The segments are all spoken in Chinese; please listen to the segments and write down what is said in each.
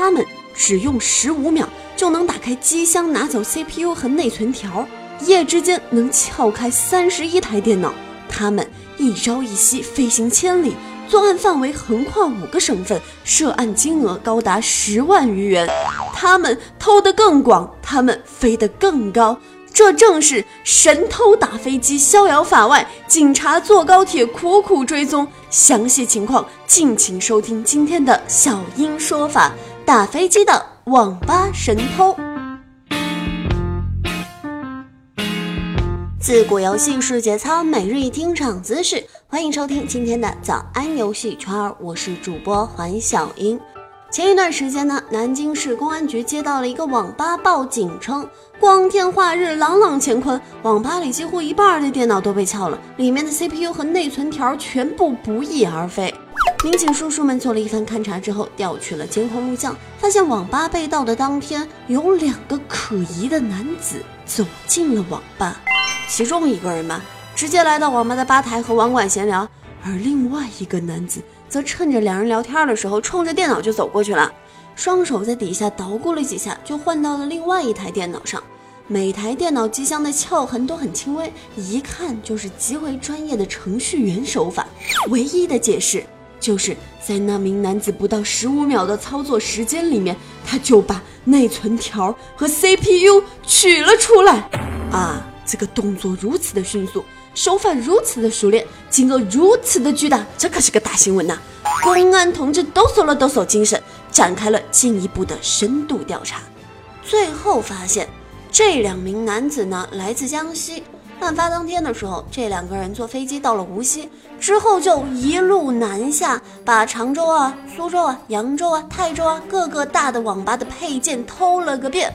他们只用十五秒就能打开机箱，拿走 CPU 和内存条，一夜之间能撬开三十一台电脑。他们一朝一夕飞行千里，作案范围横跨五个省份，涉案金额高达十万余元。他们偷得更广，他们飞得更高。这正是神偷打飞机逍遥法外，警察坐高铁苦苦追踪。详细情况，敬请收听今天的小英说法：打飞机的网吧神偷。自古游戏是节操，每日一听长姿势。欢迎收听今天的早安游戏圈，我是主播环小英。前一段时间呢，南京市公安局接到了一个网吧报警，称光天化日，朗朗乾坤，网吧里几乎一半的电脑都被撬了，里面的 CPU 和内存条全部不翼而飞。民警叔叔们做了一番勘查之后，调取了监控录像，发现网吧被盗的当天，有两个可疑的男子走进了网吧，其中一个人嘛，直接来到网吧的吧台和网管闲聊，而另外一个男子。则趁着两人聊天的时候，冲着电脑就走过去了，双手在底下捣鼓了几下，就换到了另外一台电脑上。每台电脑机箱的撬痕都很轻微，一看就是极为专业的程序员手法。唯一的解释就是在那名男子不到十五秒的操作时间里面，他就把内存条和 CPU 取了出来。啊，这个动作如此的迅速。手法如此的熟练，金额如此的巨大，这可是个大新闻呐！公安同志抖擞了抖擞精神，展开了进一步的深度调查。最后发现，这两名男子呢来自江西。案发当天的时候，这两个人坐飞机到了无锡，之后就一路南下，把常州啊、苏州啊、扬州啊、泰州啊各个大的网吧的配件偷了个遍。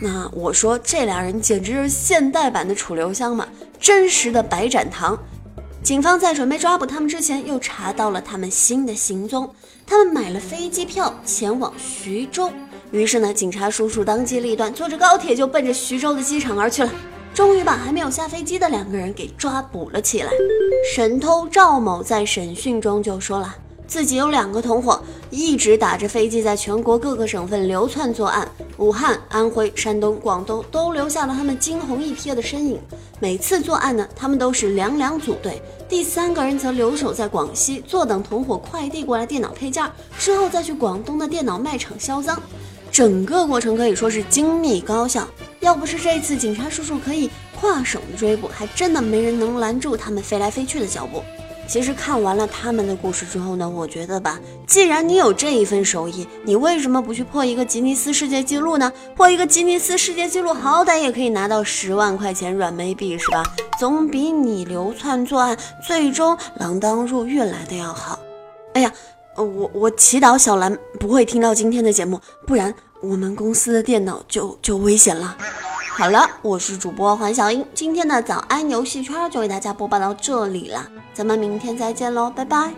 那我说这俩人简直是现代版的楚留香嘛！真实的白展堂，警方在准备抓捕他们之前，又查到了他们新的行踪。他们买了飞机票前往徐州，于是呢，警察叔叔当机立断，坐着高铁就奔着徐州的机场而去了。终于把还没有下飞机的两个人给抓捕了起来。神偷赵某在审讯中就说了。自己有两个同伙，一直打着飞机，在全国各个省份流窜作案。武汉、安徽、山东、广东都留下了他们惊鸿一瞥的身影。每次作案呢，他们都是两两组队，第三个人则留守在广西，坐等同伙快递过来电脑配件，之后再去广东的电脑卖场销赃。整个过程可以说是精密高效。要不是这次警察叔叔可以跨省追捕，还真的没人能拦住他们飞来飞去的脚步。其实看完了他们的故事之后呢，我觉得吧，既然你有这一份手艺，你为什么不去破一个吉尼斯世界纪录呢？破一个吉尼斯世界纪录，好歹也可以拿到十万块钱软妹币，是吧？总比你流窜作案，最终锒铛入狱来的要好。哎呀，我我祈祷小兰不会听到今天的节目，不然我们公司的电脑就就危险了。好了我是主播黄小英今天的早安游戏圈就为大家播报到这里了咱们明天再见喽拜拜。